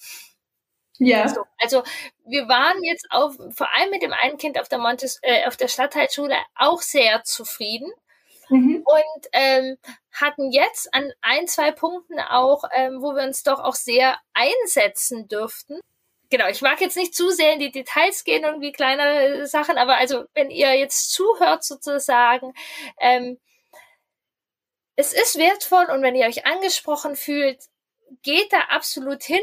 Ja. Also, also wir waren jetzt auf, vor allem mit dem einen Kind auf der Montes, äh, auf der Stadtteilschule auch sehr zufrieden. Mhm. Und ähm, hatten jetzt an ein, zwei Punkten auch, ähm, wo wir uns doch auch sehr einsetzen dürften, genau, ich mag jetzt nicht zu sehr in die Details gehen und wie kleine Sachen, aber also wenn ihr jetzt zuhört sozusagen, ähm, es ist wertvoll und wenn ihr euch angesprochen fühlt, geht da absolut hin.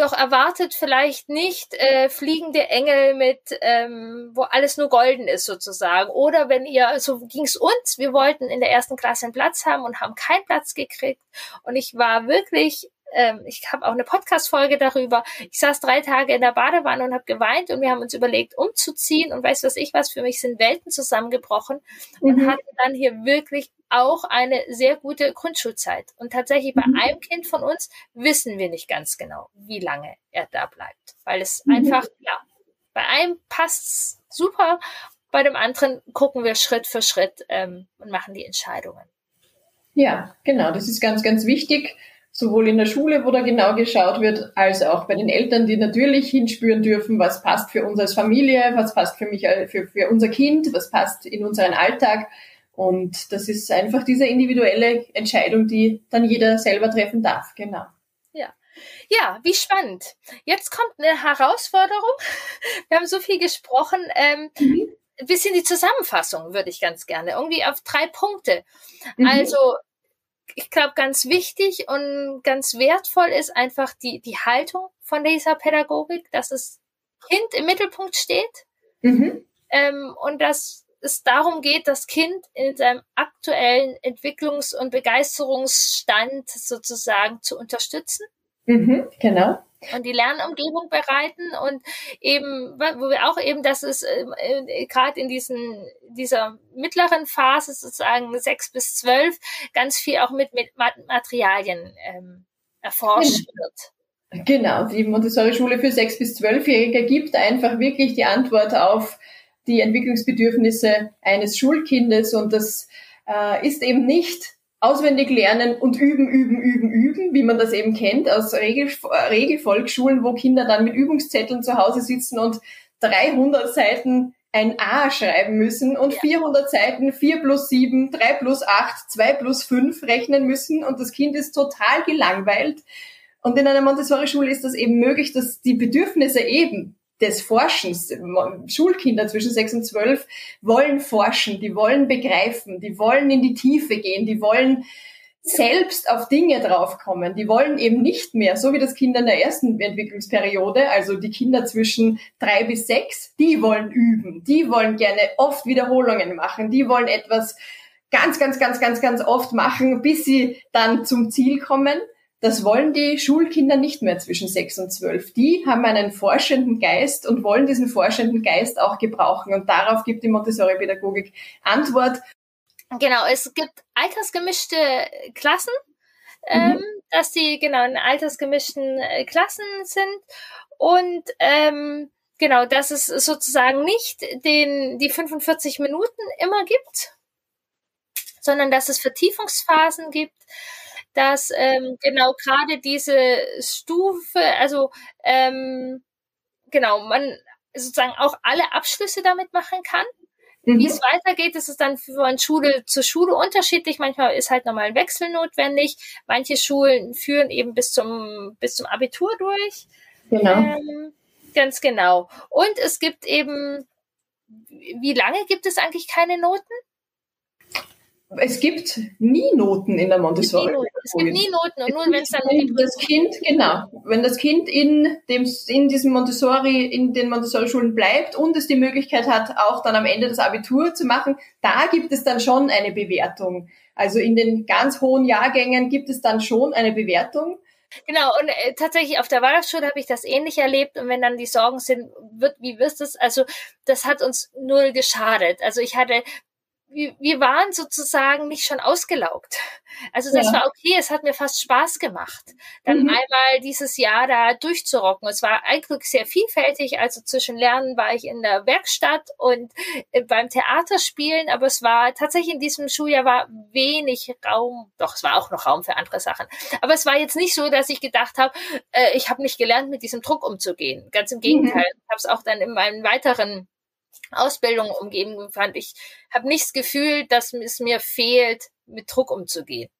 Doch erwartet vielleicht nicht äh, fliegende Engel mit, ähm, wo alles nur golden ist sozusagen. Oder wenn ihr, so ging's uns, wir wollten in der ersten Klasse einen Platz haben und haben keinen Platz gekriegt. Und ich war wirklich ähm, ich habe auch eine Podcast-Folge darüber. Ich saß drei Tage in der Badewanne und habe geweint und wir haben uns überlegt, umzuziehen und weiß was ich was, für mich sind Welten zusammengebrochen und mhm. hatten dann hier wirklich auch eine sehr gute Grundschulzeit. Und tatsächlich bei mhm. einem Kind von uns wissen wir nicht ganz genau, wie lange er da bleibt, weil es mhm. einfach, ja, bei einem passt's super, bei dem anderen gucken wir Schritt für Schritt ähm, und machen die Entscheidungen. Ja, genau, das ist ganz, ganz wichtig, sowohl in der Schule, wo da genau geschaut wird, als auch bei den Eltern, die natürlich hinspüren dürfen, was passt für uns als Familie, was passt für mich, äh, für, für unser Kind, was passt in unseren Alltag. Und das ist einfach diese individuelle Entscheidung, die dann jeder selber treffen darf, genau. Ja. Ja, wie spannend. Jetzt kommt eine Herausforderung. Wir haben so viel gesprochen. Ähm, mhm ein bisschen die Zusammenfassung würde ich ganz gerne. Irgendwie auf drei Punkte. Mhm. Also, ich glaube, ganz wichtig und ganz wertvoll ist einfach die, die Haltung von dieser Pädagogik, dass das Kind im Mittelpunkt steht mhm. ähm, und dass es darum geht, das Kind in seinem aktuellen Entwicklungs- und Begeisterungsstand sozusagen zu unterstützen. Mhm, genau und die Lernumgebung bereiten und eben, wo wir auch eben, dass es äh, gerade in diesen, dieser mittleren Phase sozusagen sechs bis zwölf ganz viel auch mit, mit Materialien ähm, erforscht genau. wird. Genau, die Montessori-Schule für sechs bis zwölfjährige gibt einfach wirklich die Antwort auf die Entwicklungsbedürfnisse eines Schulkindes und das äh, ist eben nicht auswendig lernen und üben, üben, üben, üben, wie man das eben kennt aus Regel, Regelvolksschulen, wo Kinder dann mit Übungszetteln zu Hause sitzen und 300 Seiten ein A schreiben müssen und 400 Seiten 4 plus 7, 3 plus 8, 2 plus 5 rechnen müssen und das Kind ist total gelangweilt. Und in einer Montessori-Schule ist das eben möglich, dass die Bedürfnisse eben des Forschens. Schulkinder zwischen sechs und zwölf wollen forschen, die wollen begreifen, die wollen in die Tiefe gehen, die wollen selbst auf Dinge draufkommen. Die wollen eben nicht mehr, so wie das Kinder in der ersten Entwicklungsperiode, also die Kinder zwischen drei bis sechs, die wollen üben, die wollen gerne oft Wiederholungen machen, die wollen etwas ganz, ganz, ganz, ganz, ganz oft machen, bis sie dann zum Ziel kommen. Das wollen die Schulkinder nicht mehr zwischen sechs und zwölf. Die haben einen forschenden Geist und wollen diesen forschenden Geist auch gebrauchen. Und darauf gibt die Montessori-Pädagogik Antwort. Genau, es gibt altersgemischte Klassen, ähm, mhm. dass die genau in altersgemischten äh, Klassen sind. Und ähm, genau, dass es sozusagen nicht den, die 45 Minuten immer gibt, sondern dass es Vertiefungsphasen gibt dass ähm, genau gerade diese Stufe, also ähm, genau, man sozusagen auch alle Abschlüsse damit machen kann. Mhm. Wie es weitergeht, ist es dann von Schule zu Schule unterschiedlich. Manchmal ist halt nochmal ein Wechsel notwendig. Manche Schulen führen eben bis zum, bis zum Abitur durch. Genau. Ähm, ganz genau. Und es gibt eben, wie lange gibt es eigentlich keine Noten? Es gibt nie Noten in der Montessori. Es gibt nie Noten und nur wenn es dann wenn das Kind genau, wenn das Kind in dem in diesem Montessori in den Montessori Schulen bleibt und es die Möglichkeit hat auch dann am Ende das Abitur zu machen, da gibt es dann schon eine Bewertung. Also in den ganz hohen Jahrgängen gibt es dann schon eine Bewertung. Genau, und äh, tatsächlich auf der Waldorfschule habe ich das ähnlich erlebt. Und wenn dann die Sorgen sind, wird, wie wirst du es? Also, das hat uns null geschadet. Also ich hatte wir, wir waren sozusagen nicht schon ausgelaugt. Also das ja. war okay, es hat mir fast Spaß gemacht, dann mhm. einmal dieses Jahr da durchzurocken. Es war eigentlich sehr vielfältig, also zwischen Lernen war ich in der Werkstatt und äh, beim Theaterspielen, aber es war tatsächlich in diesem Schuljahr war wenig Raum, doch es war auch noch Raum für andere Sachen. Aber es war jetzt nicht so, dass ich gedacht habe, äh, ich habe nicht gelernt, mit diesem Druck umzugehen. Ganz im Gegenteil, mhm. ich habe es auch dann in meinen weiteren Ausbildung umgeben fand. Ich habe nicht das Gefühl, dass es mir fehlt, mit Druck umzugehen.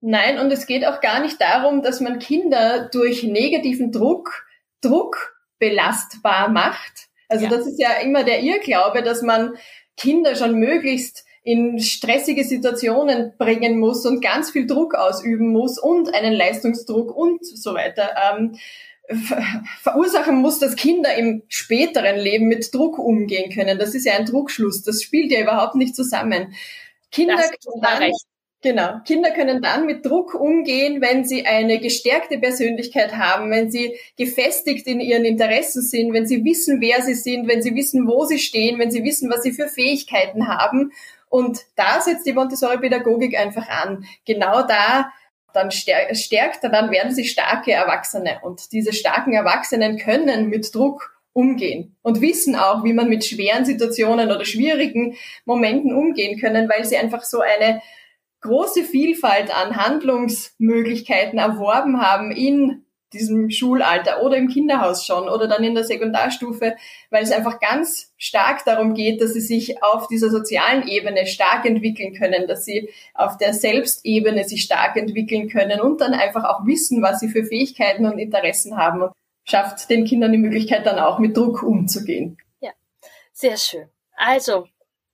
Nein, und es geht auch gar nicht darum, dass man Kinder durch negativen Druck, Druck belastbar macht. Also ja. das ist ja immer der Irrglaube, dass man Kinder schon möglichst in stressige Situationen bringen muss und ganz viel Druck ausüben muss und einen Leistungsdruck und so weiter. Ähm, verursachen muss, dass Kinder im späteren Leben mit Druck umgehen können. Das ist ja ein Druckschluss. Das spielt ja überhaupt nicht zusammen. Kinder können dann, genau, Kinder können dann mit Druck umgehen, wenn sie eine gestärkte Persönlichkeit haben, wenn sie gefestigt in ihren Interessen sind, wenn sie wissen, wer sie sind, wenn sie wissen, wo sie stehen, wenn sie wissen, was sie für Fähigkeiten haben. Und da setzt die Montessori-Pädagogik einfach an. Genau da dann stärkt, dann werden sie starke Erwachsene. Und diese starken Erwachsenen können mit Druck umgehen und wissen auch, wie man mit schweren Situationen oder schwierigen Momenten umgehen können, weil sie einfach so eine große Vielfalt an Handlungsmöglichkeiten erworben haben in diesem Schulalter oder im Kinderhaus schon oder dann in der Sekundarstufe, weil es einfach ganz stark darum geht, dass sie sich auf dieser sozialen Ebene stark entwickeln können, dass sie auf der Selbstebene sich stark entwickeln können und dann einfach auch wissen, was sie für Fähigkeiten und Interessen haben und schafft den Kindern die Möglichkeit dann auch mit Druck umzugehen. Ja, sehr schön. Also,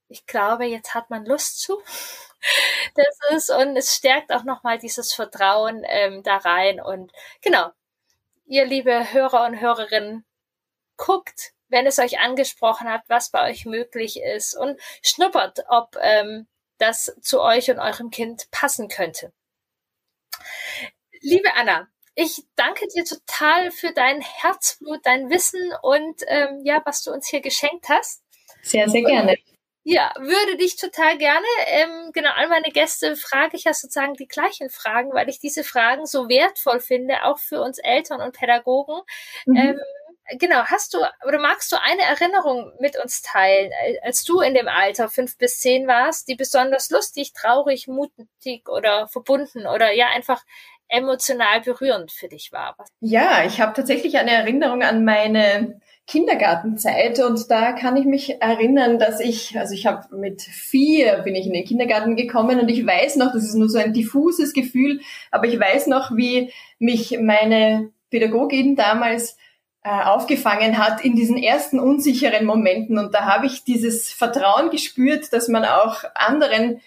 ich glaube, jetzt hat man Lust zu. Das ist, und es stärkt auch nochmal dieses Vertrauen ähm, da rein. Und genau, ihr liebe Hörer und Hörerinnen, guckt, wenn es euch angesprochen hat, was bei euch möglich ist und schnuppert, ob ähm, das zu euch und eurem Kind passen könnte. Liebe Anna, ich danke dir total für dein Herzblut, dein Wissen und ähm, ja, was du uns hier geschenkt hast. Sehr, sehr gerne. Ja, würde dich total gerne. Ähm, genau, all meine Gäste frage ich ja sozusagen die gleichen Fragen, weil ich diese Fragen so wertvoll finde, auch für uns Eltern und Pädagogen. Mhm. Ähm, genau, hast du oder magst du eine Erinnerung mit uns teilen, als du in dem Alter fünf bis zehn warst, die besonders lustig, traurig, mutig oder verbunden oder ja einfach emotional berührend für dich war? Ja, ich habe tatsächlich eine Erinnerung an meine Kindergartenzeit und da kann ich mich erinnern, dass ich, also ich habe mit vier bin ich in den Kindergarten gekommen und ich weiß noch, das ist nur so ein diffuses Gefühl, aber ich weiß noch, wie mich meine Pädagogin damals äh, aufgefangen hat in diesen ersten unsicheren Momenten und da habe ich dieses Vertrauen gespürt, dass man auch anderen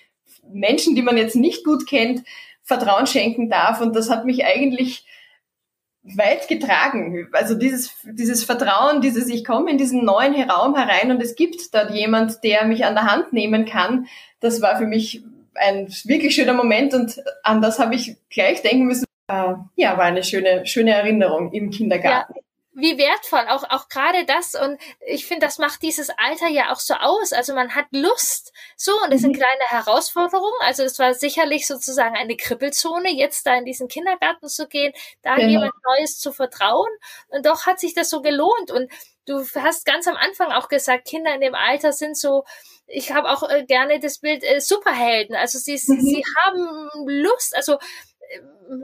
Menschen, die man jetzt nicht gut kennt, Vertrauen schenken darf und das hat mich eigentlich weit getragen. Also dieses, dieses Vertrauen, dieses, ich komme in diesen neuen Raum herein und es gibt dort jemand, der mich an der Hand nehmen kann, das war für mich ein wirklich schöner Moment und an das habe ich gleich denken müssen. Äh, ja, war eine schöne, schöne Erinnerung im Kindergarten. Ja wie wertvoll, auch, auch gerade das. Und ich finde, das macht dieses Alter ja auch so aus. Also man hat Lust. So, und das sind mhm. kleine Herausforderungen. Also es war sicherlich sozusagen eine Kribbelzone, jetzt da in diesen Kindergarten zu gehen, da genau. jemand Neues zu vertrauen. Und doch hat sich das so gelohnt. Und du hast ganz am Anfang auch gesagt, Kinder in dem Alter sind so, ich habe auch äh, gerne das Bild äh, Superhelden. Also sie, mhm. sie haben Lust, also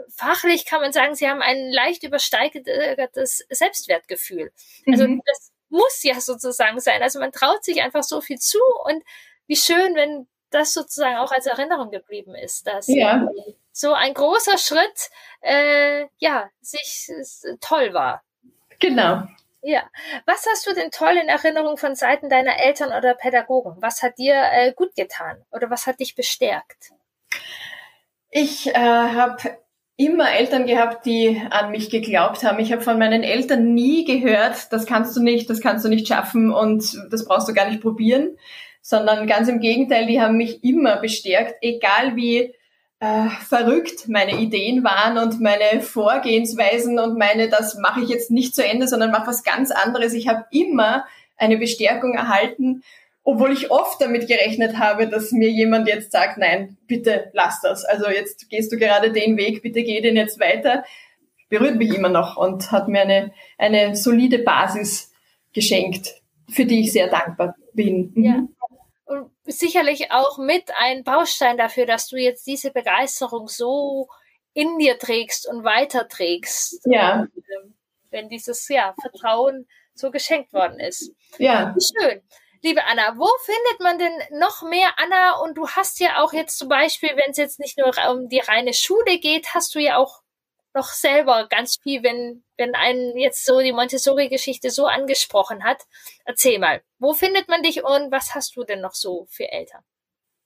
fachlich kann man sagen, sie haben ein leicht übersteigertes Selbstwertgefühl. Also mhm. das muss ja sozusagen sein. Also man traut sich einfach so viel zu und wie schön, wenn das sozusagen auch als Erinnerung geblieben ist, dass ja. so ein großer Schritt äh, ja sich toll war. Genau. Ja. Was hast du denn toll in Erinnerung von Seiten deiner Eltern oder Pädagogen? Was hat dir äh, gut getan oder was hat dich bestärkt? Ich äh, habe immer Eltern gehabt, die an mich geglaubt haben. Ich habe von meinen Eltern nie gehört, das kannst du nicht, das kannst du nicht schaffen und das brauchst du gar nicht probieren, sondern ganz im Gegenteil, die haben mich immer bestärkt, egal wie äh, verrückt meine Ideen waren und meine Vorgehensweisen und meine, das mache ich jetzt nicht zu Ende, sondern mache was ganz anderes. Ich habe immer eine Bestärkung erhalten obwohl ich oft damit gerechnet habe, dass mir jemand jetzt sagt, nein, bitte lass das. Also jetzt gehst du gerade den Weg, bitte geh den jetzt weiter. Berührt mich immer noch und hat mir eine, eine solide Basis geschenkt, für die ich sehr dankbar bin. Mhm. Ja. Und sicherlich auch mit ein Baustein dafür, dass du jetzt diese Begeisterung so in dir trägst und weiterträgst. Ja. Wenn dieses ja, Vertrauen so geschenkt worden ist. Ja. Schön. Liebe Anna, wo findet man denn noch mehr Anna? Und du hast ja auch jetzt zum Beispiel, wenn es jetzt nicht nur um die reine Schule geht, hast du ja auch noch selber ganz viel, wenn, wenn einen jetzt so die Montessori-Geschichte so angesprochen hat. Erzähl mal, wo findet man dich und was hast du denn noch so für Eltern?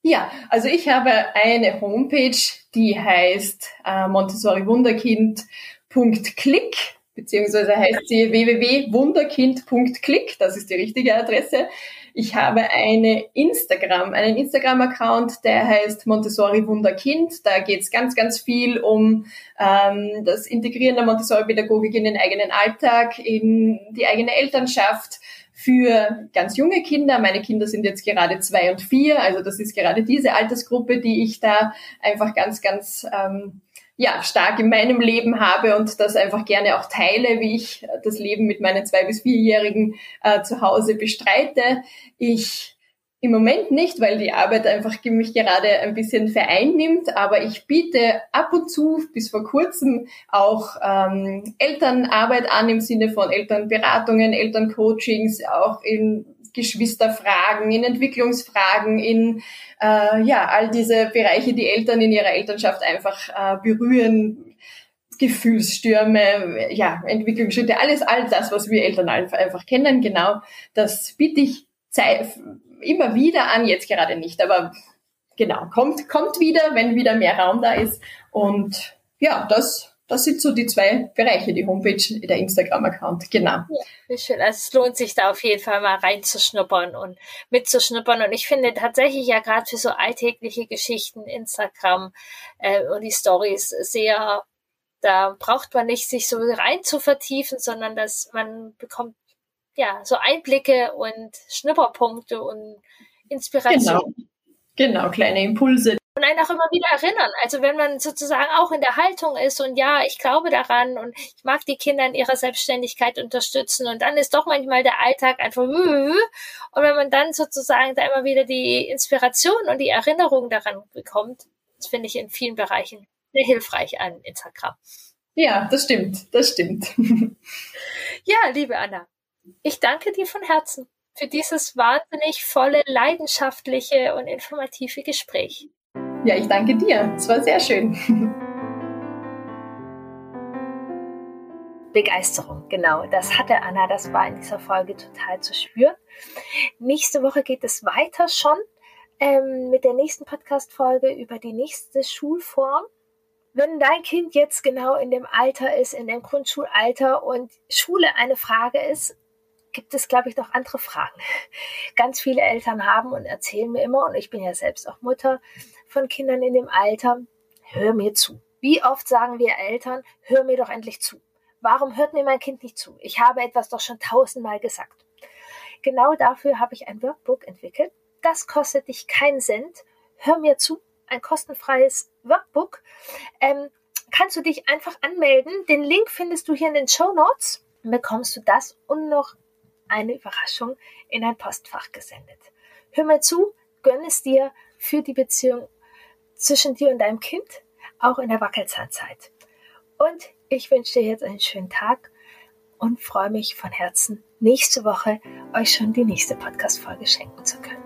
Ja, also ich habe eine Homepage, die heißt äh, montessorivunderkind.click, beziehungsweise heißt sie www.wunderkind.click, das ist die richtige Adresse. Ich habe eine Instagram, einen Instagram-Account, der heißt Montessori Wunderkind. Da geht es ganz, ganz viel um ähm, das Integrieren der Montessori-Pädagogik in den eigenen Alltag, in die eigene Elternschaft für ganz junge Kinder. Meine Kinder sind jetzt gerade zwei und vier, also das ist gerade diese Altersgruppe, die ich da einfach ganz, ganz ähm, ja, stark in meinem Leben habe und das einfach gerne auch teile, wie ich das Leben mit meinen zwei bis vierjährigen äh, zu Hause bestreite. Ich im Moment nicht, weil die Arbeit einfach mich gerade ein bisschen vereinnimmt, aber ich biete ab und zu bis vor kurzem auch ähm, Elternarbeit an im Sinne von Elternberatungen, Elterncoachings, auch in Geschwisterfragen, in Entwicklungsfragen, in äh, ja all diese Bereiche, die Eltern in ihrer Elternschaft einfach äh, berühren, Gefühlsstürme, ja Entwicklungsschritte, alles all das, was wir Eltern einfach kennen, genau, das biete ich immer wieder an, jetzt gerade nicht, aber genau, kommt, kommt wieder, wenn wieder mehr Raum da ist. Und ja, das, das sind so die zwei Bereiche, die Homepage, der Instagram-Account, genau. Ja, schön. Also es lohnt sich da auf jeden Fall mal reinzuschnuppern und mitzuschnuppern. Und ich finde tatsächlich ja gerade für so alltägliche Geschichten Instagram äh, und die Stories sehr, da braucht man nicht sich so rein zu vertiefen, sondern dass man bekommt ja, so Einblicke und Schnupperpunkte und Inspiration. Genau. Genau, kleine Impulse. Und einen auch immer wieder erinnern. Also wenn man sozusagen auch in der Haltung ist und ja, ich glaube daran und ich mag die Kinder in ihrer Selbstständigkeit unterstützen und dann ist doch manchmal der Alltag einfach und wenn man dann sozusagen da immer wieder die Inspiration und die Erinnerung daran bekommt, das finde ich in vielen Bereichen sehr hilfreich an Instagram. Ja, das stimmt, das stimmt. ja, liebe Anna, ich danke dir von Herzen für dieses wahnsinnig volle, leidenschaftliche und informative Gespräch. Ja, ich danke dir. Es war sehr schön. Begeisterung, genau. Das hatte Anna, das war in dieser Folge total zu spüren. Nächste Woche geht es weiter schon ähm, mit der nächsten Podcast-Folge über die nächste Schulform. Wenn dein Kind jetzt genau in dem Alter ist, in dem Grundschulalter und Schule eine Frage ist, gibt es, glaube ich, noch andere Fragen. Ganz viele Eltern haben und erzählen mir immer, und ich bin ja selbst auch Mutter von Kindern in dem Alter, hör mir zu. Wie oft sagen wir Eltern, hör mir doch endlich zu. Warum hört mir mein Kind nicht zu? Ich habe etwas doch schon tausendmal gesagt. Genau dafür habe ich ein Workbook entwickelt. Das kostet dich keinen Cent. Hör mir zu. Ein kostenfreies Workbook. Ähm, kannst du dich einfach anmelden. Den Link findest du hier in den Show Notes. Bekommst du das und noch eine Überraschung in ein Postfach gesendet. Hör mal zu, gönn es dir für die Beziehung zwischen dir und deinem Kind, auch in der Wackelzahnzeit. Und ich wünsche dir jetzt einen schönen Tag und freue mich von Herzen, nächste Woche euch schon die nächste Podcast-Folge schenken zu können.